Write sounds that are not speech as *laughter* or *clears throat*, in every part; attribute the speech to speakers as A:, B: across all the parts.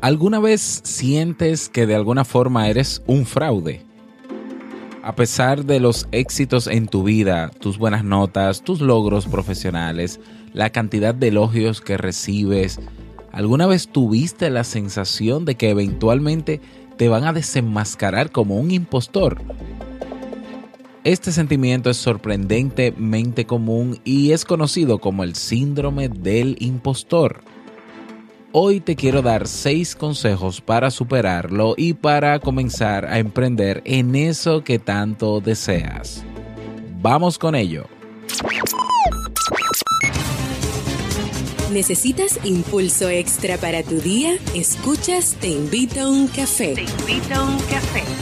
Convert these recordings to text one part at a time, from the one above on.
A: ¿Alguna vez sientes que de alguna forma eres un fraude? A pesar de los éxitos en tu vida, tus buenas notas, tus logros profesionales, la cantidad de elogios que recibes, ¿alguna vez tuviste la sensación de que eventualmente te van a desenmascarar como un impostor? Este sentimiento es sorprendentemente común y es conocido como el síndrome del impostor. Hoy te quiero dar 6 consejos para superarlo y para comenzar a emprender en eso que tanto deseas. Vamos con ello.
B: ¿Necesitas impulso extra para tu día? Escuchas Te invito a un café. Te invito a un café.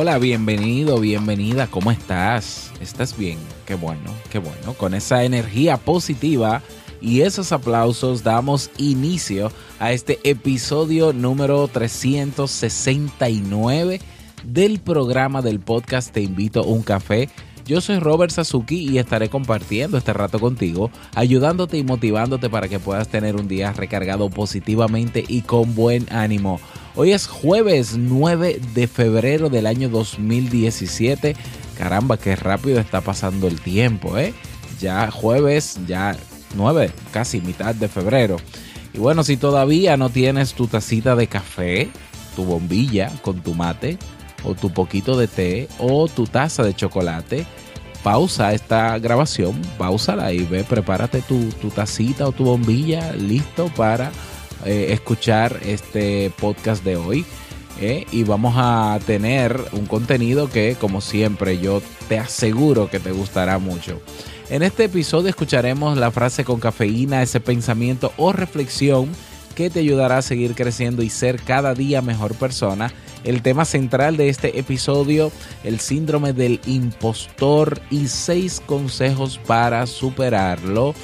A: Hola, bienvenido, bienvenida, ¿cómo estás? ¿Estás bien? Qué bueno, qué bueno. Con esa energía positiva y esos aplausos damos inicio a este episodio número 369 del programa del podcast Te invito a un café. Yo soy Robert Sasuki y estaré compartiendo este rato contigo, ayudándote y motivándote para que puedas tener un día recargado positivamente y con buen ánimo. Hoy es jueves 9 de febrero del año 2017. Caramba, qué rápido está pasando el tiempo, ¿eh? Ya jueves, ya 9, casi mitad de febrero. Y bueno, si todavía no tienes tu tacita de café, tu bombilla con tu mate, o tu poquito de té, o tu taza de chocolate, pausa esta grabación, pausala y ve, prepárate tu, tu tacita o tu bombilla listo para eh, escuchar este podcast de hoy. Eh, y vamos a tener un contenido que, como siempre, yo te aseguro que te gustará mucho. En este episodio escucharemos la frase con cafeína, ese pensamiento o reflexión que te ayudará a seguir creciendo y ser cada día mejor persona. El tema central de este episodio, el síndrome del impostor y seis consejos para superarlo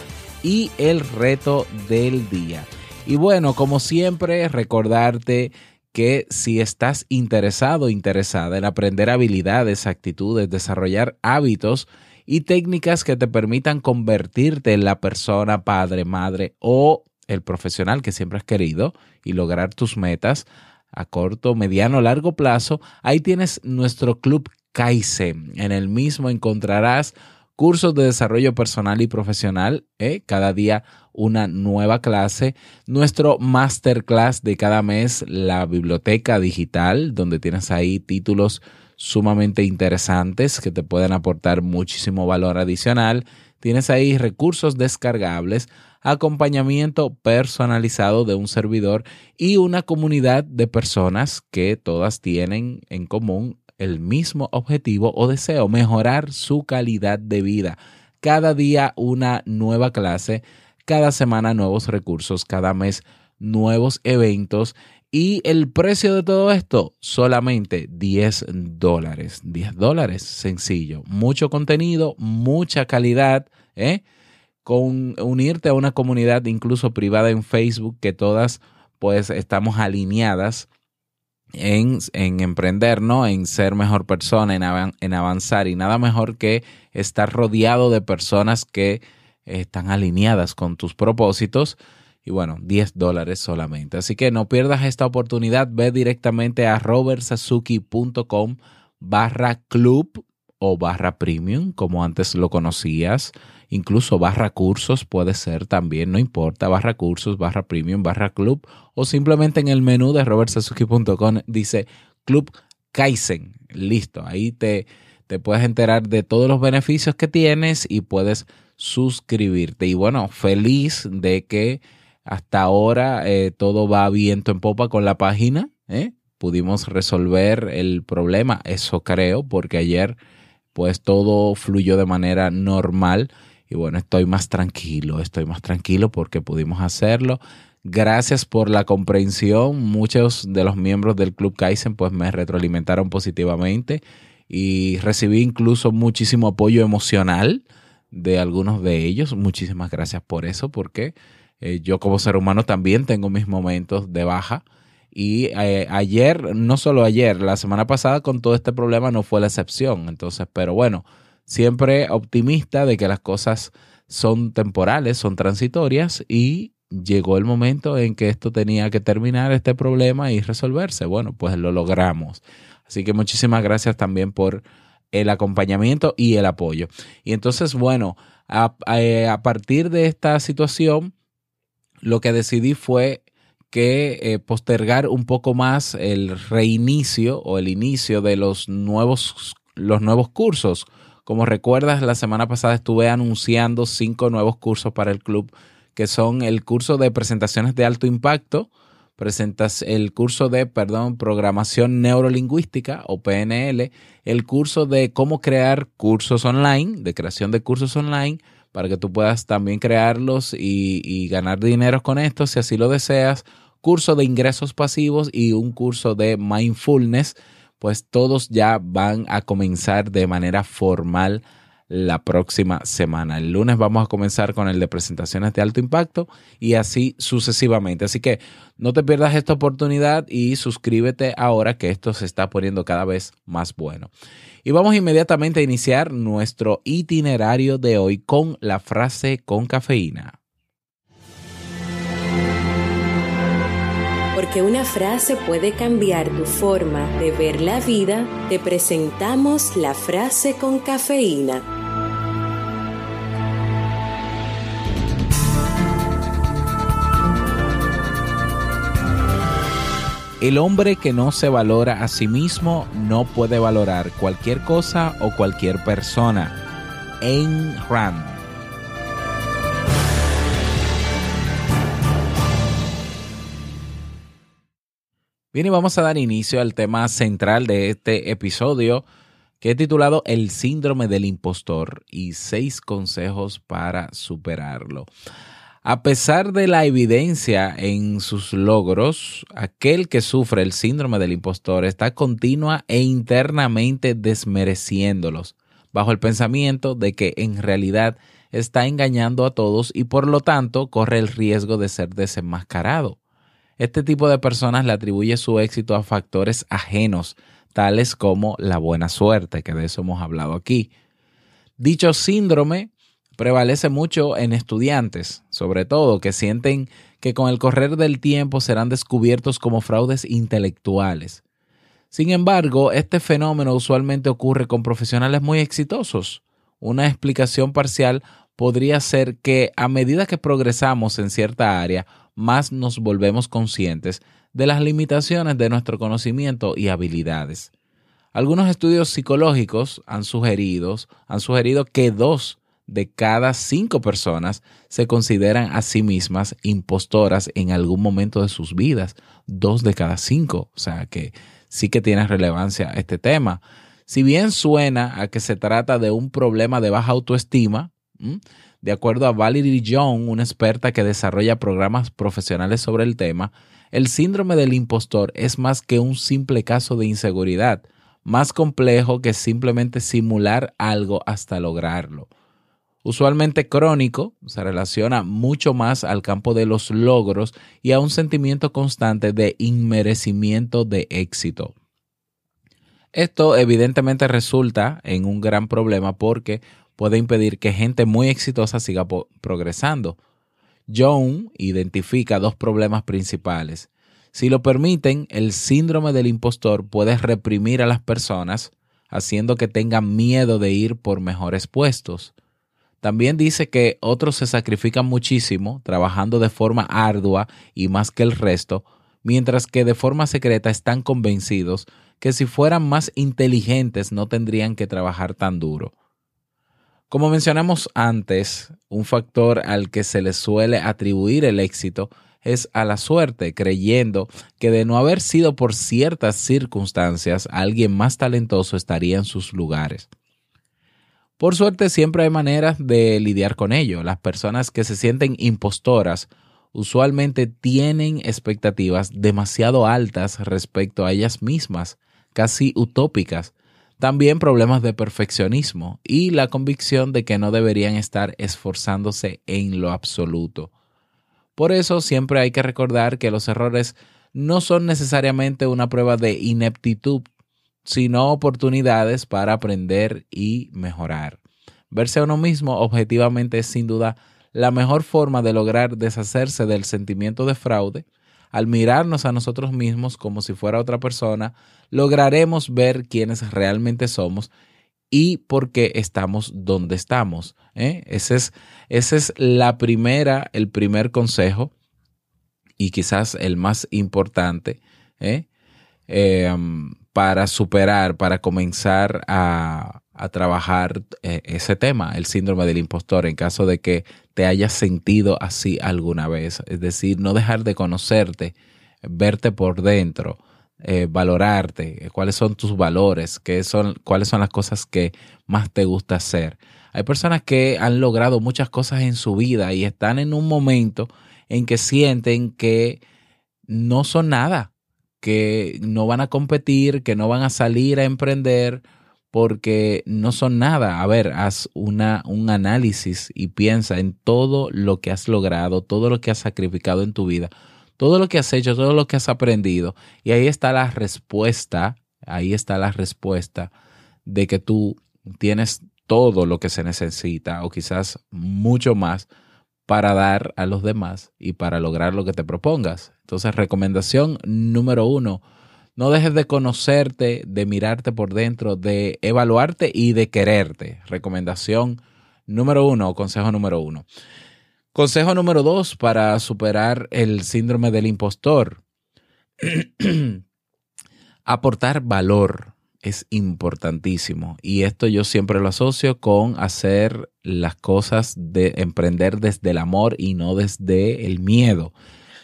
A: y el reto del día. Y bueno, como siempre, recordarte que si estás interesado interesada en aprender habilidades, actitudes, desarrollar hábitos y técnicas que te permitan convertirte en la persona, padre, madre o el profesional que siempre has querido y lograr tus metas a corto, mediano, largo plazo, ahí tienes nuestro club Kaizen. En el mismo encontrarás cursos de desarrollo personal y profesional, ¿eh? cada día una nueva clase, nuestro masterclass de cada mes, la biblioteca digital, donde tienes ahí títulos sumamente interesantes que te pueden aportar muchísimo valor adicional. Tienes ahí recursos descargables, acompañamiento personalizado de un servidor y una comunidad de personas que todas tienen en común el mismo objetivo o deseo, mejorar su calidad de vida. Cada día una nueva clase, cada semana nuevos recursos, cada mes nuevos eventos y el precio de todo esto solamente 10 dólares. 10 dólares, sencillo. Mucho contenido, mucha calidad, ¿eh? Con unirte a una comunidad incluso privada en Facebook que todas pues estamos alineadas en, emprender, ¿no? En ser mejor persona, en, en, avanzar. Y nada mejor que estar rodeado de personas que están alineadas con tus propósitos. Y bueno, 10 dólares solamente. Así que no pierdas esta oportunidad. Ve directamente a robertsazuki.com barra club o barra premium, como antes lo conocías incluso barra cursos puede ser también, no importa, barra cursos, barra premium, barra club o simplemente en el menú de robertsazuki.com dice Club Kaizen. Listo, ahí te, te puedes enterar de todos los beneficios que tienes y puedes suscribirte. Y bueno, feliz de que hasta ahora eh, todo va viento en popa con la página. ¿eh? Pudimos resolver el problema, eso creo, porque ayer pues todo fluyó de manera normal. Y bueno, estoy más tranquilo, estoy más tranquilo porque pudimos hacerlo. Gracias por la comprensión. Muchos de los miembros del Club Kaizen pues me retroalimentaron positivamente y recibí incluso muchísimo apoyo emocional de algunos de ellos. Muchísimas gracias por eso porque eh, yo como ser humano también tengo mis momentos de baja. Y eh, ayer, no solo ayer, la semana pasada con todo este problema no fue la excepción. Entonces, pero bueno, siempre optimista de que las cosas son temporales, son transitorias y llegó el momento en que esto tenía que terminar este problema y resolverse. Bueno, pues lo logramos. Así que muchísimas gracias también por el acompañamiento y el apoyo. Y entonces, bueno, a, partir de esta situación, lo que decidí fue que eh, postergar un poco más el reinicio o el inicio de los nuevos, los nuevos cursos. Como recuerdas, la semana pasada estuve anunciando cinco nuevos cursos para el club, que son el curso de presentaciones de alto impacto, presentas el curso de, perdón, programación neurolingüística o PNL, el curso de cómo crear cursos online, de creación de cursos online, para que tú puedas también crearlos y, y ganar dinero con esto si así lo deseas, curso de ingresos pasivos y un curso de mindfulness, pues todos ya van a comenzar de manera formal la próxima semana. El lunes vamos a comenzar con el de presentaciones de alto impacto y así sucesivamente. Así que no te pierdas esta oportunidad y suscríbete ahora que esto se está poniendo cada vez más bueno. Y vamos inmediatamente a iniciar nuestro itinerario de hoy con la frase con cafeína.
B: Porque una frase puede cambiar tu forma de ver la vida, te presentamos la frase con cafeína.
A: El hombre que no se valora a sí mismo no puede valorar cualquier cosa o cualquier persona. Ayn Rand. Bien, y vamos a dar inicio al tema central de este episodio que he titulado El síndrome del impostor y seis consejos para superarlo. A pesar de la evidencia en sus logros, aquel que sufre el síndrome del impostor está continua e internamente desmereciéndolos, bajo el pensamiento de que en realidad está engañando a todos y por lo tanto corre el riesgo de ser desenmascarado. Este tipo de personas le atribuye su éxito a factores ajenos, tales como la buena suerte, que de eso hemos hablado aquí. Dicho síndrome prevalece mucho en estudiantes, sobre todo que sienten que con el correr del tiempo serán descubiertos como fraudes intelectuales. Sin embargo, este fenómeno usualmente ocurre con profesionales muy exitosos. Una explicación parcial podría ser que a medida que progresamos en cierta área, más nos volvemos conscientes de las limitaciones de nuestro conocimiento y habilidades. Algunos estudios psicológicos han sugerido, han sugerido que dos de cada cinco personas se consideran a sí mismas impostoras en algún momento de sus vidas. Dos de cada cinco. O sea que sí que tiene relevancia este tema. Si bien suena a que se trata de un problema de baja autoestima, de acuerdo a Valerie Young, una experta que desarrolla programas profesionales sobre el tema, el síndrome del impostor es más que un simple caso de inseguridad, más complejo que simplemente simular algo hasta lograrlo. Usualmente crónico, se relaciona mucho más al campo de los logros y a un sentimiento constante de inmerecimiento de éxito. Esto evidentemente resulta en un gran problema porque puede impedir que gente muy exitosa siga progresando. Young identifica dos problemas principales. Si lo permiten, el síndrome del impostor puede reprimir a las personas, haciendo que tengan miedo de ir por mejores puestos. También dice que otros se sacrifican muchísimo, trabajando de forma ardua y más que el resto, mientras que de forma secreta están convencidos que si fueran más inteligentes no tendrían que trabajar tan duro. Como mencionamos antes, un factor al que se le suele atribuir el éxito es a la suerte, creyendo que de no haber sido por ciertas circunstancias, alguien más talentoso estaría en sus lugares. Por suerte siempre hay maneras de lidiar con ello. Las personas que se sienten impostoras usualmente tienen expectativas demasiado altas respecto a ellas mismas, casi utópicas, también problemas de perfeccionismo y la convicción de que no deberían estar esforzándose en lo absoluto. Por eso siempre hay que recordar que los errores no son necesariamente una prueba de ineptitud, sino oportunidades para aprender y mejorar. Verse a uno mismo objetivamente es sin duda la mejor forma de lograr deshacerse del sentimiento de fraude. Al mirarnos a nosotros mismos como si fuera otra persona, lograremos ver quiénes realmente somos y por qué estamos donde estamos. ¿eh? Ese, es, ese es la primera, el primer consejo y quizás el más importante ¿eh? Em, para superar, para comenzar a, a trabajar eh, ese tema, el síndrome del impostor, en caso de que te hayas sentido así alguna vez. Es decir, no dejar de conocerte, verte por dentro, eh, valorarte, cuáles son tus valores, qué son, cuáles son las cosas que más te gusta hacer. Hay personas que han logrado muchas cosas en su vida y están en un momento en que sienten que no son nada, que no van a competir, que no van a salir a emprender porque no son nada. A ver, haz una, un análisis y piensa en todo lo que has logrado, todo lo que has sacrificado en tu vida, todo lo que has hecho, todo lo que has aprendido. Y ahí está la respuesta, ahí está la respuesta de que tú tienes todo lo que se necesita o quizás mucho más para dar a los demás y para lograr lo que te propongas. Entonces, recomendación número uno, no dejes de conocerte, de mirarte por dentro, de evaluarte y de quererte. Recomendación número uno consejo número uno. Consejo número dos para superar el síndrome del impostor. *clears throat* Aportar valor es importantísimo y esto yo siempre lo asocio con hacer las cosas de emprender desde el amor y no desde el miedo.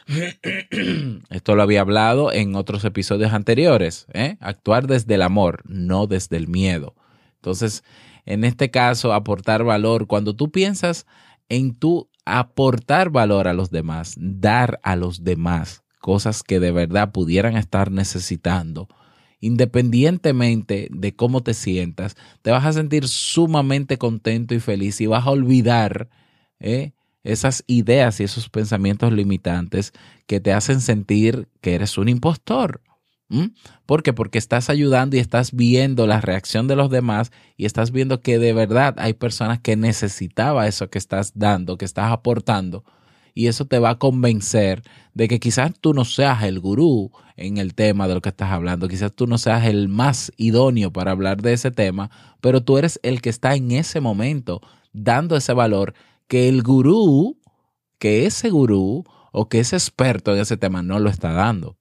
A: *clears throat* Esto lo había hablado en otros episodios anteriores. ¿eh? Actuar desde el amor, no desde el miedo. Entonces, en este caso, aportar valor. Cuando tú piensas en tú aportar valor a los demás, dar a los demás cosas que de verdad pudieran estar necesitando, independientemente de cómo te sientas, te vas a sentir sumamente contento y feliz y vas a olvidar ¿eh? esas ideas y esos pensamientos limitantes que te hacen sentir que eres un impostor. ¿Por qué? Porque estás ayudando y estás viendo la reacción de los demás y estás viendo que de verdad hay personas que necesitaba eso que estás dando, que estás aportando. Y eso te va a convencer de que quizás tú no seas el gurú en el tema de lo que estás hablando, quizás tú no seas el más idóneo para hablar de ese tema, pero tú eres el que está en ese momento dando ese valor que el gurú, que ese gurú o que ese experto en ese tema no lo está dando.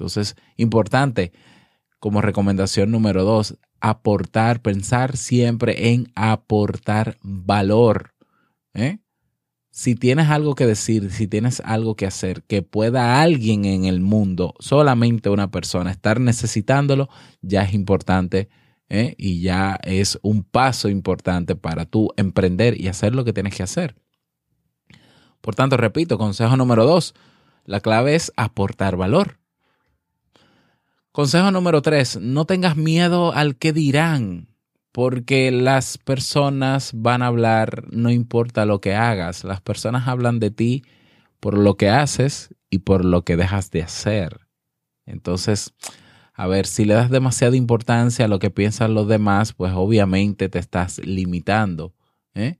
A: Entonces, importante, como recomendación número dos, aportar, pensar siempre en aportar valor. ¿eh? Si tienes algo que decir, si tienes algo que hacer, que pueda alguien en el mundo, solamente una persona, estar necesitándolo, ya es importante ¿eh? y ya es un paso importante para tú emprender y hacer lo que tienes que hacer. Por tanto, repito, consejo número dos, la clave es aportar valor. Consejo número tres, no tengas miedo al que dirán, porque las personas van a hablar, no importa lo que hagas, las personas hablan de ti por lo que haces y por lo que dejas de hacer. Entonces, a ver, si le das demasiada importancia a lo que piensan los demás, pues obviamente te estás limitando. ¿eh?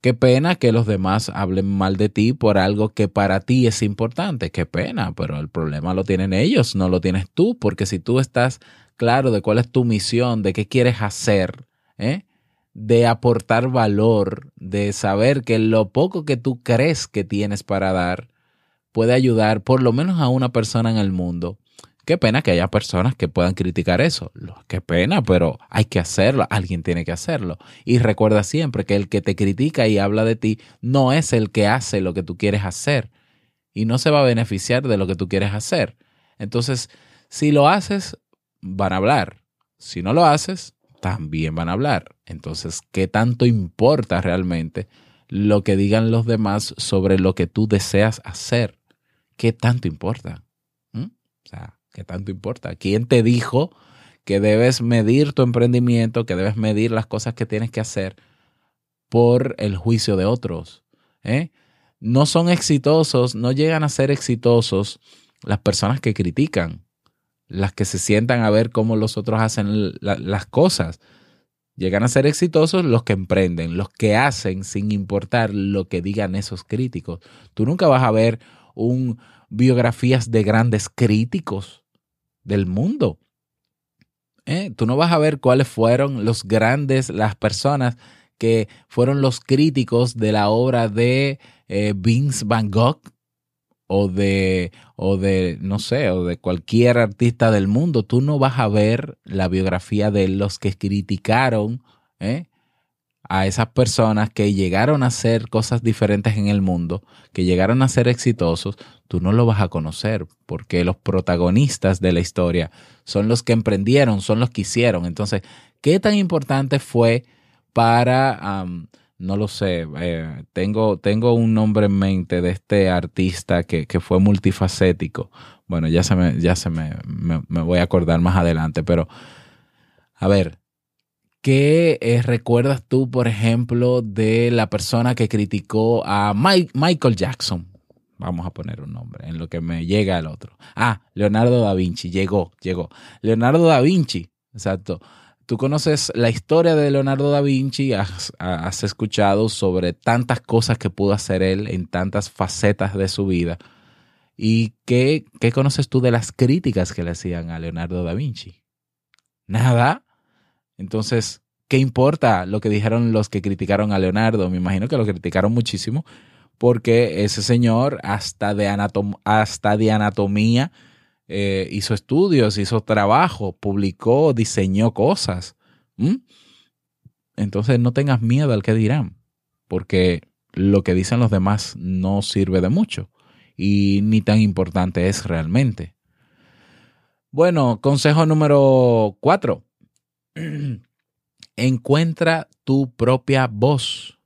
A: Qué pena que los demás hablen mal de ti por algo que para ti es importante. Qué pena, pero el problema lo tienen ellos, no lo tienes tú, porque si tú estás claro de cuál es tu misión, de qué quieres hacer, ¿eh? de aportar valor, de saber que lo poco que tú crees que tienes para dar puede ayudar por lo menos a una persona en el mundo, Qué pena que haya personas que puedan criticar eso. Qué pena, pero hay que hacerlo. Alguien tiene que hacerlo. Y recuerda siempre que el que te critica y habla de ti no es el que hace lo que tú quieres hacer. Y no se va a beneficiar de lo que tú quieres hacer. Entonces, si lo haces, van a hablar. Si no lo haces, también van a hablar. Entonces, ¿qué tanto importa realmente lo que digan los demás sobre lo que tú deseas hacer? ¿Qué tanto importa? ¿Mm? O sea, ¿qué tanto importa? ¿Quién te dijo que debes medir tu emprendimiento, que debes medir las cosas que tienes que hacer por el juicio de otros? ¿Eh? No son exitosos, no llegan a ser exitosos las personas que critican, las que se sientan a ver cómo los otros hacen las cosas. Llegan a ser exitosos los que emprenden, los que hacen sin importar lo que digan esos críticos. Tú nunca vas a ver un biografías de grandes críticos del mundo. ¿Eh? Tú no vas a ver cuáles fueron los grandes, las personas que fueron los críticos de la obra de eh, Vince Van Gogh o de, o de, no sé, o de cualquier artista del mundo. Tú no vas a ver la biografía de los que criticaron ¿eh? a esas personas que llegaron a hacer cosas diferentes en el mundo, que llegaron a ser exitosos, tú no lo vas a conocer, porque los protagonistas de la historia son los que emprendieron, son los que hicieron. Entonces, ¿qué tan importante fue para, no lo sé, eh, tengo, tengo un nombre en mente de este artista que, fue multifacético. Bueno, ya se me, ya se me, me voy a acordar más adelante, pero a ver, ¿Qué eh, recuerdas tú, por ejemplo, de la persona que criticó a Michael Jackson? Vamos a poner un nombre en lo que me llega el otro. Ah, Leonardo da Vinci, llegó, llegó. Leonardo da Vinci, exacto. Tú conoces la historia de Leonardo da Vinci, has, escuchado sobre tantas cosas que pudo hacer él en tantas facetas de su vida. ¿Y qué, qué conoces tú de las críticas que le hacían a Leonardo da Vinci? Nada. Entonces, ¿qué importa lo que dijeron los que criticaron a Leonardo? Me imagino que lo criticaron muchísimo porque ese señor hasta de anatomía eh, hizo estudios, hizo trabajo, publicó, diseñó cosas. Entonces no tengas miedo al que dirán, porque lo que dicen los demás no sirve de mucho y ni tan importante es realmente. Bueno, consejo número cuatro *clears throat* encuentra tu propia voz.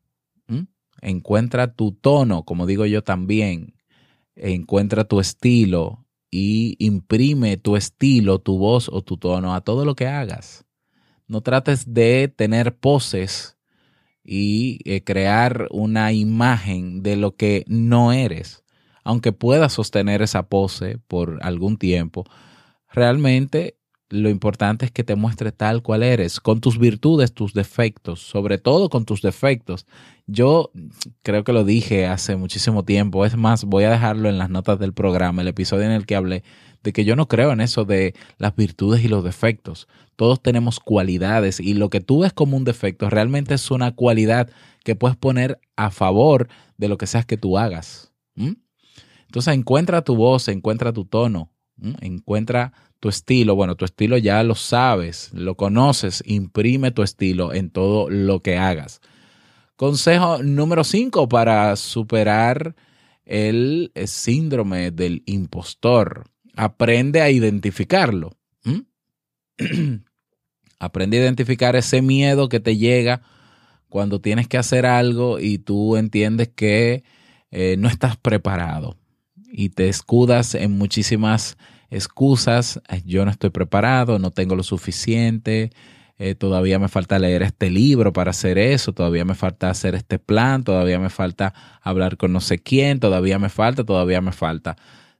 A: Encuentra tu tono, como digo yo también. Encuentra tu estilo y imprime tu estilo, tu voz o tu tono a todo lo que hagas. No trates de tener poses y eh, crear una imagen de lo que no eres. Aunque puedas sostener esa pose por algún tiempo, realmente lo importante es que te muestre tal cual eres, con tus virtudes, tus defectos, sobre todo con tus defectos. Yo creo que lo dije hace muchísimo tiempo, es más, voy a dejarlo en las notas del programa, el episodio en el que hablé de que yo no creo en eso de las virtudes y los defectos. Todos tenemos cualidades y lo que tú ves como un defecto realmente es una cualidad que puedes poner a favor de lo que seas que tú hagas. Entonces encuentra tu voz, encuentra tu tono, encuentra tu estilo, bueno, tu estilo ya lo sabes, lo conoces, imprime tu estilo en todo lo que hagas. Consejo número 5 para superar el síndrome del impostor. Aprende a identificarlo. *clears throat* Aprende a identificar ese miedo que te llega cuando tienes que hacer algo y tú entiendes que eh, no estás preparado y te escudas en muchísimas excusas, yo no estoy preparado, no tengo lo suficiente, eh, todavía me falta leer este libro para hacer eso, todavía me falta hacer este plan, todavía me falta hablar con no sé quién, todavía me falta, todavía me falta.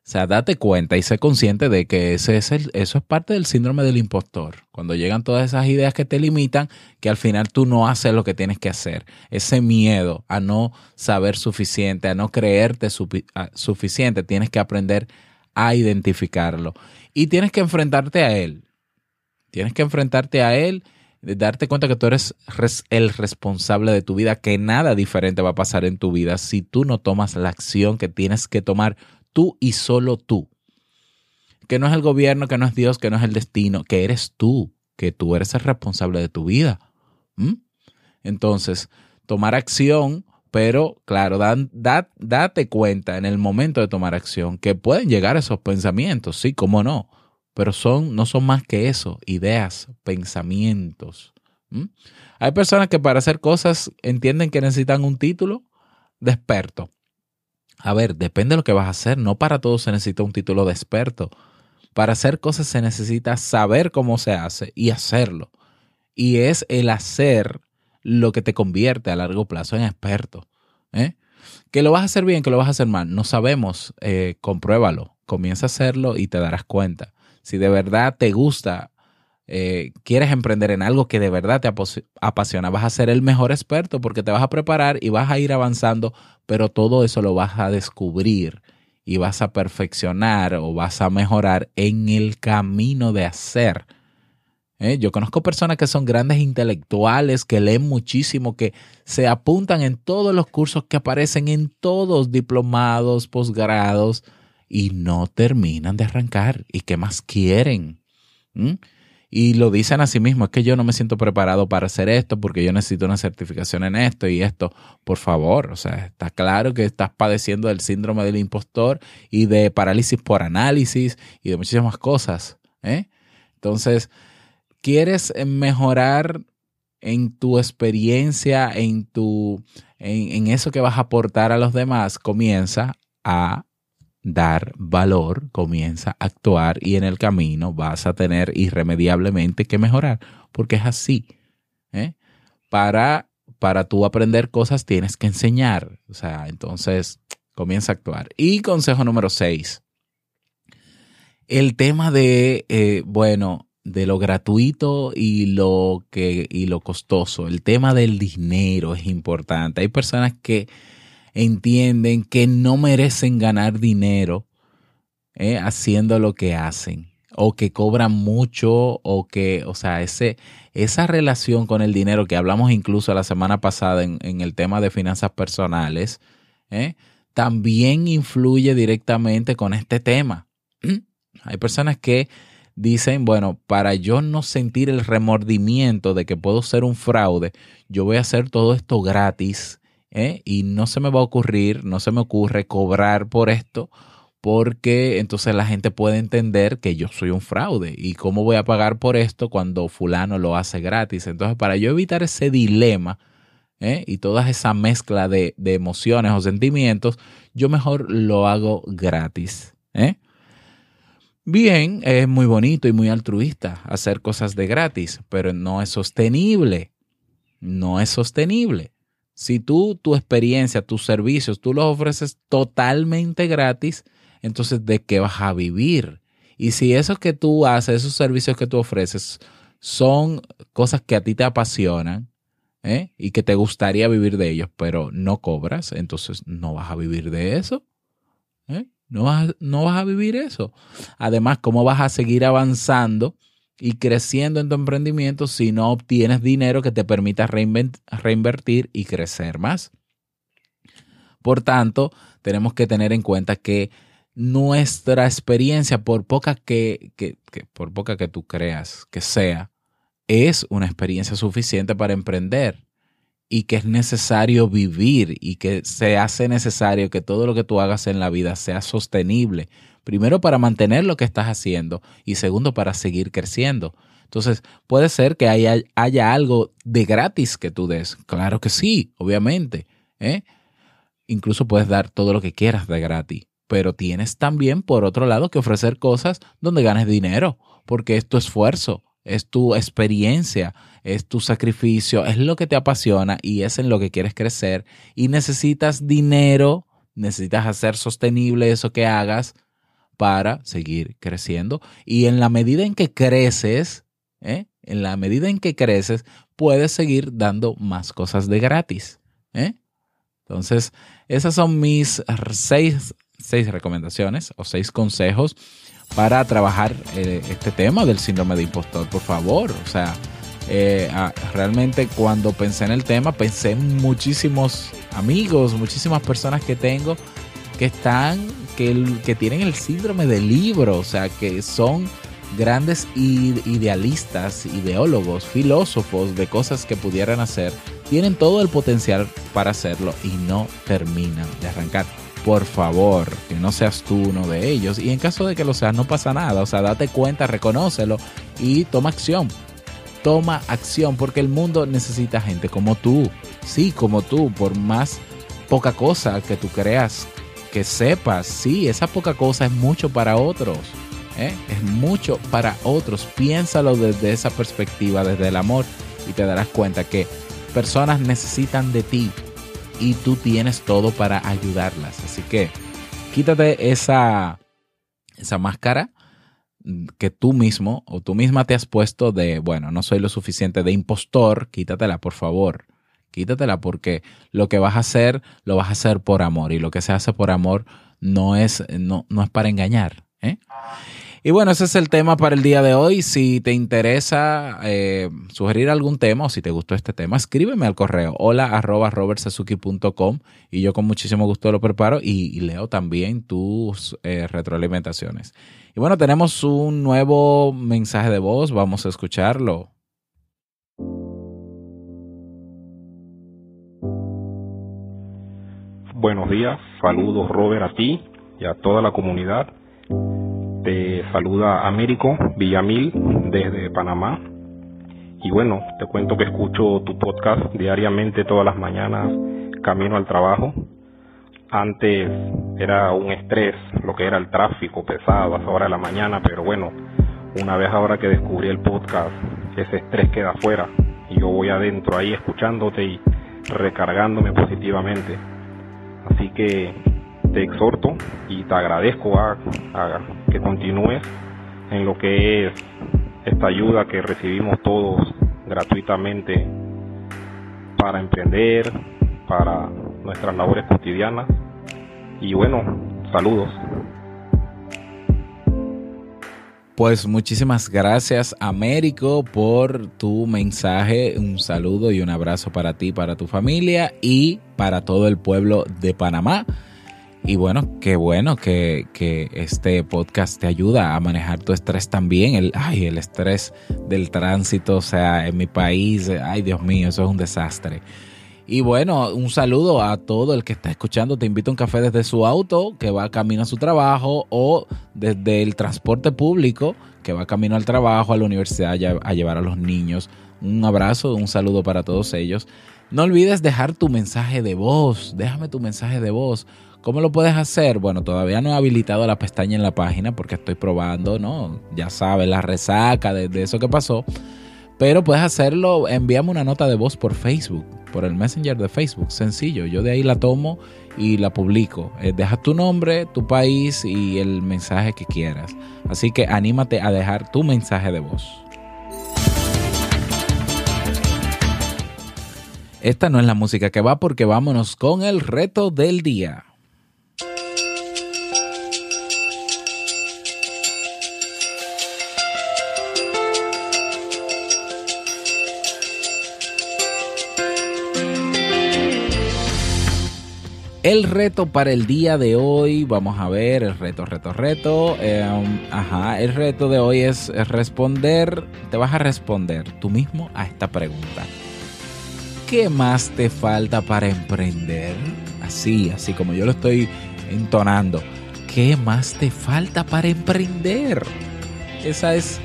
A: O sea, date cuenta y sé consciente de que ese es el, eso es parte del síndrome del impostor. Cuando llegan todas esas ideas que te limitan, que al final tú no haces lo que tienes que hacer. Ese miedo a no saber suficiente, a no creerte suficiente, tienes que aprender a identificarlo. Y tienes que enfrentarte a él. Tienes que enfrentarte a él, darte cuenta que tú eres el responsable de tu vida, que nada diferente va a pasar en tu vida si tú no tomas la acción que tienes que tomar tú y solo tú. que no es el gobierno, que no es Dios, que no es el destino, que eres tú, que tú eres el responsable de tu vida. Entonces, tomar acción, pero claro, date cuenta en el momento de tomar acción que pueden llegar esos pensamientos, sí, cómo no, pero son, no son más que eso, ideas, pensamientos. Hay personas que para hacer cosas entienden que necesitan un título de experto. A ver, depende de lo que vas a hacer. No para todo se necesita un título de experto. Para hacer cosas se necesita saber cómo se hace y hacerlo. Y es el hacer lo que te convierte a largo plazo en experto. ¿eh? Que lo vas a hacer bien, que lo vas a hacer mal, no sabemos. Eh, compruébalo. Comienza a hacerlo y te darás cuenta. Si de verdad te gusta eh, quieres emprender en algo que de verdad te apasiona, vas a ser el mejor experto porque te vas a preparar y vas a ir avanzando, pero todo eso lo vas a descubrir y vas a perfeccionar o vas a mejorar en el camino de hacer. ¿Eh? Yo conozco personas que son grandes intelectuales, que leen muchísimo, que se apuntan en todos los cursos que aparecen en todos diplomados, posgrados y no terminan de arrancar. ¿Y qué más quieren? ¿Mm? Y lo dicen a sí mismos, es que yo no me siento preparado para hacer esto porque yo necesito una certificación en esto y esto. Por favor, o sea, está claro que estás padeciendo del síndrome del impostor y de parálisis por análisis y de muchísimas cosas. ¿eh? Entonces, ¿quieres mejorar en tu experiencia, en, tu, en, en eso que vas a aportar a los demás? Comienza a dar valor, comienza a actuar y en el camino vas a tener irremediablemente que mejorar, porque es así. ¿eh? Para, para tú aprender cosas tienes que enseñar, o sea, entonces comienza a actuar. Y consejo número 6, el tema de, eh, bueno, de lo gratuito y lo, que, y lo costoso, el tema del dinero es importante. Hay personas que entienden que no merecen ganar dinero eh, haciendo lo que hacen o que cobran mucho o que, o sea, ese, esa relación con el dinero que hablamos incluso la semana pasada en, el tema de finanzas personales, eh, también influye directamente con este tema. *clears throat* Hay personas que dicen, bueno, para yo no sentir el remordimiento de que puedo ser un fraude, yo voy a hacer todo esto gratis ¿eh? y no se me va a ocurrir, no se me ocurre cobrar por esto porque entonces la gente puede entender que yo soy un fraude y cómo voy a pagar por esto cuando fulano lo hace gratis. Entonces, para yo evitar ese dilema ¿eh? y toda esa mezcla de, emociones o sentimientos, yo mejor lo hago gratis. ¿eh? Bien, es muy bonito y muy altruista hacer cosas de gratis, pero no es sostenible. No es sostenible. Si tú, tu experiencia, tus servicios, tú los ofreces totalmente gratis, entonces ¿de qué vas a vivir? Y si eso que tú haces, esos servicios que tú ofreces, son cosas que a ti te apasionan ¿eh? y que te gustaría vivir de ellos, pero no cobras, entonces no vas a vivir de eso. ¿eh? No, vas, no vas a vivir eso. Además, ¿cómo vas a seguir avanzando? Y creciendo en tu emprendimiento si no obtienes dinero que te permita reinvertir y crecer más. Por tanto, tenemos que tener en cuenta que nuestra experiencia, por poca que, por poca que tú creas que sea, es una experiencia suficiente para emprender y que es necesario vivir y que se hace necesario que todo lo que tú hagas en la vida sea sostenible, Primero para mantener lo que estás haciendo y segundo para seguir creciendo. Entonces, puede ser que haya, haya algo de gratis que tú des. Claro que sí, obviamente. ¿eh? Incluso puedes dar todo lo que quieras de gratis. Pero tienes también, por otro lado, que ofrecer cosas donde ganes dinero, porque es tu esfuerzo, es tu experiencia, es tu sacrificio, es lo que te apasiona y es en lo que quieres crecer. Y necesitas dinero, necesitas hacer sostenible eso que hagas para seguir creciendo. Y en la medida en que creces, ¿eh? en la medida en que creces, puedes seguir dando más cosas de gratis. ¿eh? Entonces, esas son mis seis, seis, recomendaciones o seis consejos para trabajar eh, este tema del síndrome de impostor, por favor. O sea, realmente cuando pensé en el tema, pensé en muchísimos amigos, muchísimas personas que tengo que están que, tienen el síndrome del libro, o sea, que son grandes idealistas, ideólogos, filósofos de cosas que pudieran hacer, tienen todo el potencial para hacerlo y no terminan de arrancar. Por favor, que no seas tú uno de ellos. Y en caso de que lo seas, no pasa nada. O sea, date cuenta, reconócelo y toma acción. Toma acción porque el mundo necesita gente como tú. Sí, como tú, por más poca cosa que tú creas que sepas. Sí, esa poca cosa es mucho para otros. ¿eh? es mucho para otros. Piénsalo desde esa perspectiva, desde el amor, y te darás cuenta que personas necesitan de ti y tú tienes todo para ayudarlas. Así que quítate esa, esa máscara que tú mismo o tú misma te has puesto de, bueno, no soy lo suficiente de impostor, quítatela por favor. Quítatela porque lo que vas a hacer lo vas a hacer por amor y lo que se hace por amor no es, no, no es para engañar. ¿eh? Y bueno, ese es el tema para el día de hoy. Si te interesa eh, sugerir algún tema o si te gustó este tema, escríbeme al correo hola y yo con muchísimo gusto lo preparo y, leo también tus eh, retroalimentaciones. Y bueno, tenemos un nuevo mensaje de voz, vamos a escucharlo.
C: Buenos días, saludos Robert a ti y a toda la comunidad te saluda Américo Villamil desde Panamá. Y bueno, te cuento que escucho tu podcast diariamente todas las mañanas camino al trabajo. Antes era un estrés lo que era el tráfico pesado a esa hora de la mañana, pero bueno, una vez ahora que descubrí el podcast, ese estrés queda afuera y yo voy adentro ahí escuchándote y recargándome positivamente. Así que te exhorto y te agradezco a, que continúes en lo que es esta ayuda que recibimos todos gratuitamente para emprender, para nuestras labores cotidianas. Y bueno, saludos.
A: Pues muchísimas gracias Américo por tu mensaje, un saludo y un abrazo para ti, para tu familia y para todo el pueblo de Panamá. Y bueno, qué bueno que, este podcast te ayuda a manejar tu estrés también. El, ay, el estrés del tránsito, o sea, en mi país, ay Dios mío, eso es un desastre. Y bueno, un saludo a todo el que está escuchando. Te invito a un café desde su auto, que va camino a su trabajo, o desde el transporte público, que va camino al trabajo, a la universidad, a llevar a los niños. Un abrazo, un saludo para todos ellos. No olvides dejar tu mensaje de voz. Déjame tu mensaje de voz ¿Cómo lo puedes hacer? Bueno, todavía no he habilitado la pestaña en la página porque estoy probando, ¿no? Ya sabes, la resaca de, eso que pasó. Pero puedes hacerlo, envíame una nota de voz por Facebook, por el Messenger de Facebook, sencillo. Yo de ahí la tomo y la publico. Eh, deja tu nombre, tu país y el mensaje que quieras. Así que anímate a dejar tu mensaje de voz. Esta no es la música que va porque vámonos con el reto del día. El reto para el día de hoy, vamos a ver, el reto, reto, reto. Em, ajá, el reto de hoy es responder, te vas a responder tú mismo a esta pregunta. ¿Qué más te falta para emprender? Así, así como yo lo estoy entonando. ¿Qué más te falta para emprender? Esa es,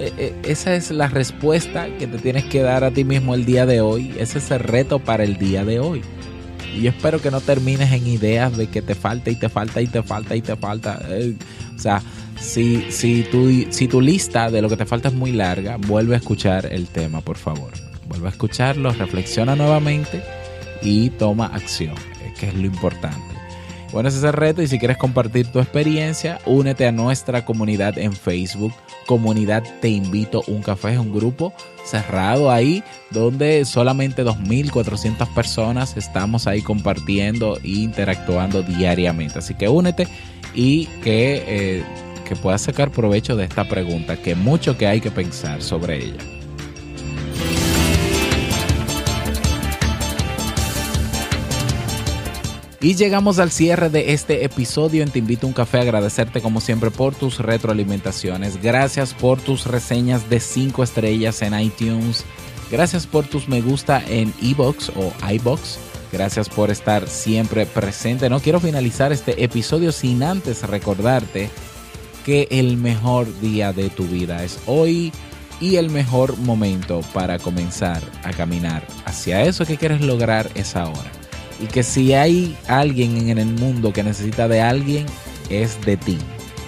A: e, e, esa es la respuesta que te tienes que dar a ti mismo el día de hoy. Ese es el reto para el día de hoy. Y espero que no termines en ideas de que te falta y te falta y te falta y te falta. Eh, o sea, si, si, tu, si tu lista de lo que te falta es muy larga, vuelve a escuchar el tema, por favor. Vuelve a escucharlo, reflexiona nuevamente y toma acción, que es lo importante. Bueno, ese es el reto y si quieres compartir tu experiencia, únete a nuestra comunidad en Facebook. Comunidad Te Invito un Café es un grupo cerrado ahí donde solamente 2.400 personas estamos ahí compartiendo e interactuando diariamente. Así que únete y que, eh, que puedas sacar provecho de esta pregunta, que mucho que hay que pensar sobre ella. Y llegamos al cierre de este episodio en Te Invito a un Café. Agradecerte como siempre por tus retroalimentaciones. Gracias por tus reseñas de 5 estrellas en iTunes. Gracias por tus me gusta en iBox o iBox. Gracias por estar siempre presente. No quiero finalizar este episodio sin antes recordarte que el mejor día de tu vida es hoy y el mejor momento para comenzar a caminar hacia eso que quieres lograr es ahora. Y que si hay alguien en el mundo que necesita de alguien, es de ti.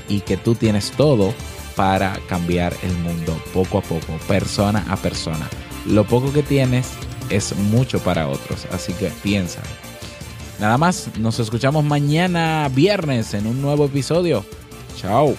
A: Y que tú tienes todo para cambiar el mundo poco a poco, persona a persona. Lo poco que tienes es mucho para otros, así que piensa. Nada más, nos escuchamos mañana viernes en un nuevo episodio. Chao.